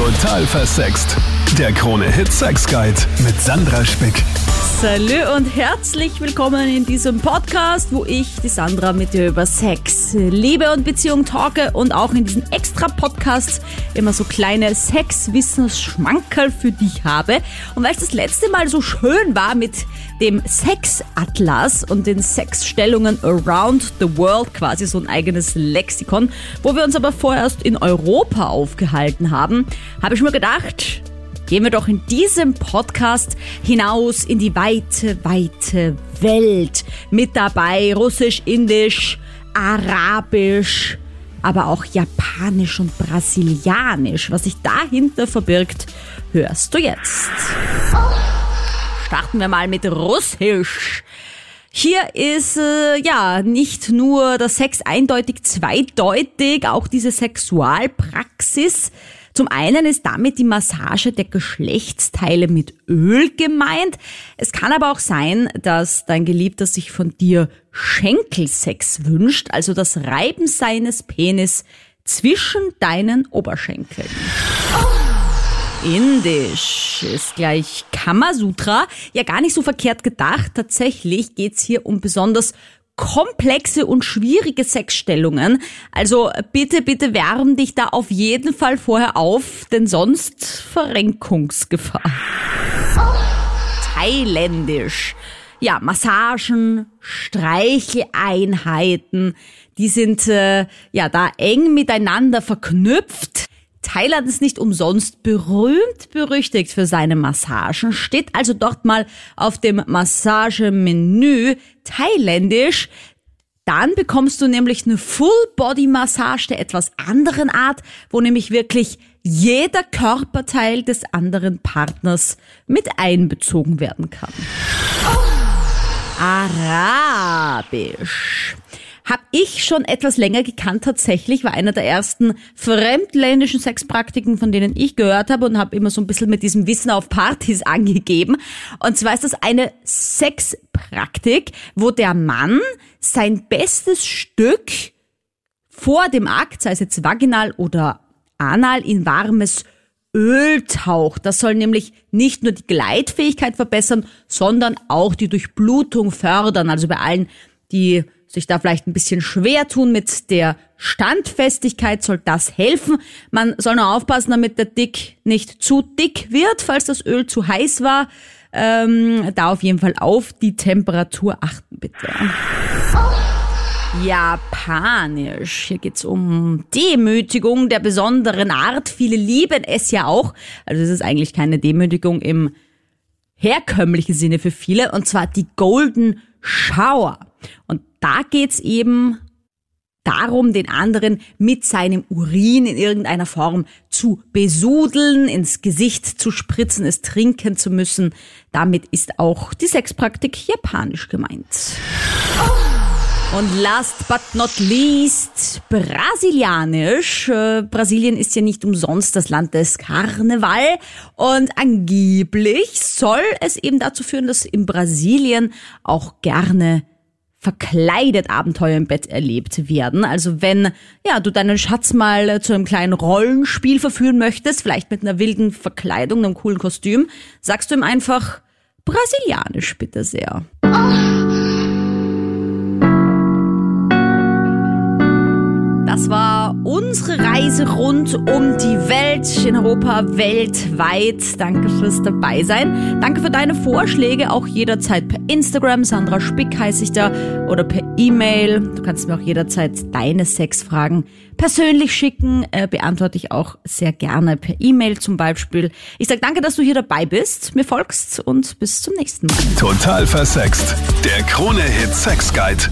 Total versext. Der Krone-Hit Sex Guide mit Sandra Spick. Salü und herzlich willkommen in diesem Podcast, wo ich, die Sandra, mit dir über Sex, Liebe und Beziehung talke und auch in diesen extra Podcasts immer so kleine Sex-Wissens-Schmankerl für dich habe. Und weil es das letzte Mal so schön war mit dem Sex-Atlas und den Sexstellungen around the world, quasi so ein eigenes Lexikon, wo wir uns aber vorerst in Europa aufgehalten haben, habe ich mir gedacht, gehen wir doch in diesem Podcast hinaus in die weite, weite Welt. Mit dabei Russisch, Indisch, Arabisch, aber auch Japanisch und Brasilianisch. Was sich dahinter verbirgt, hörst du jetzt. Starten wir mal mit Russisch. Hier ist äh, ja nicht nur der Sex eindeutig zweideutig, auch diese Sexualpraxis zum einen ist damit die Massage der Geschlechtsteile mit Öl gemeint. Es kann aber auch sein, dass dein Geliebter sich von dir Schenkelsex wünscht, also das Reiben seines Penis zwischen deinen Oberschenkeln. Indisch ist gleich Kamasutra. Ja, gar nicht so verkehrt gedacht. Tatsächlich geht's hier um besonders komplexe und schwierige Sexstellungen. Also bitte, bitte wärm dich da auf jeden Fall vorher auf, denn sonst Verrenkungsgefahr. Thailändisch. Ja, Massagen, Streicheleinheiten, die sind äh, ja da eng miteinander verknüpft. Thailand ist nicht umsonst berühmt berüchtigt für seine Massagen, steht also dort mal auf dem Massagemenü thailändisch. Dann bekommst du nämlich eine Full-Body-Massage der etwas anderen Art, wo nämlich wirklich jeder Körperteil des anderen Partners mit einbezogen werden kann. Arabisch habe ich schon etwas länger gekannt tatsächlich, war einer der ersten fremdländischen Sexpraktiken, von denen ich gehört habe und habe immer so ein bisschen mit diesem Wissen auf Partys angegeben. Und zwar ist das eine Sexpraktik, wo der Mann sein bestes Stück vor dem Akt, sei es jetzt vaginal oder anal, in warmes Öl taucht. Das soll nämlich nicht nur die Gleitfähigkeit verbessern, sondern auch die Durchblutung fördern. Also bei allen, die sich da vielleicht ein bisschen schwer tun mit der Standfestigkeit, soll das helfen. Man soll nur aufpassen, damit der Dick nicht zu dick wird, falls das Öl zu heiß war. Ähm, da auf jeden Fall auf die Temperatur achten, bitte. Japanisch. Hier geht's um Demütigung der besonderen Art. Viele lieben es ja auch. Also es ist eigentlich keine Demütigung im herkömmlichen Sinne für viele. Und zwar die Golden Shower. Und da geht's eben darum, den anderen mit seinem Urin in irgendeiner Form zu besudeln, ins Gesicht zu spritzen, es trinken zu müssen. Damit ist auch die Sexpraktik japanisch gemeint. Und last but not least, brasilianisch. Äh, Brasilien ist ja nicht umsonst das Land des Karneval. Und angeblich soll es eben dazu führen, dass in Brasilien auch gerne verkleidet Abenteuer im Bett erlebt werden. Also wenn ja du deinen Schatz mal zu einem kleinen Rollenspiel verführen möchtest, vielleicht mit einer wilden Verkleidung, einem coolen Kostüm, sagst du ihm einfach brasilianisch bitte sehr. Das Reise rund um die Welt, in Europa, weltweit. Danke fürs Dabeisein. Danke für deine Vorschläge, auch jederzeit per Instagram, Sandra Spick heiße ich da, oder per E-Mail. Du kannst mir auch jederzeit deine Sexfragen persönlich schicken, äh, beantworte ich auch sehr gerne per E-Mail zum Beispiel. Ich sage danke, dass du hier dabei bist, mir folgst und bis zum nächsten Mal. Total versext. Der Krone-Hit Sex Guide.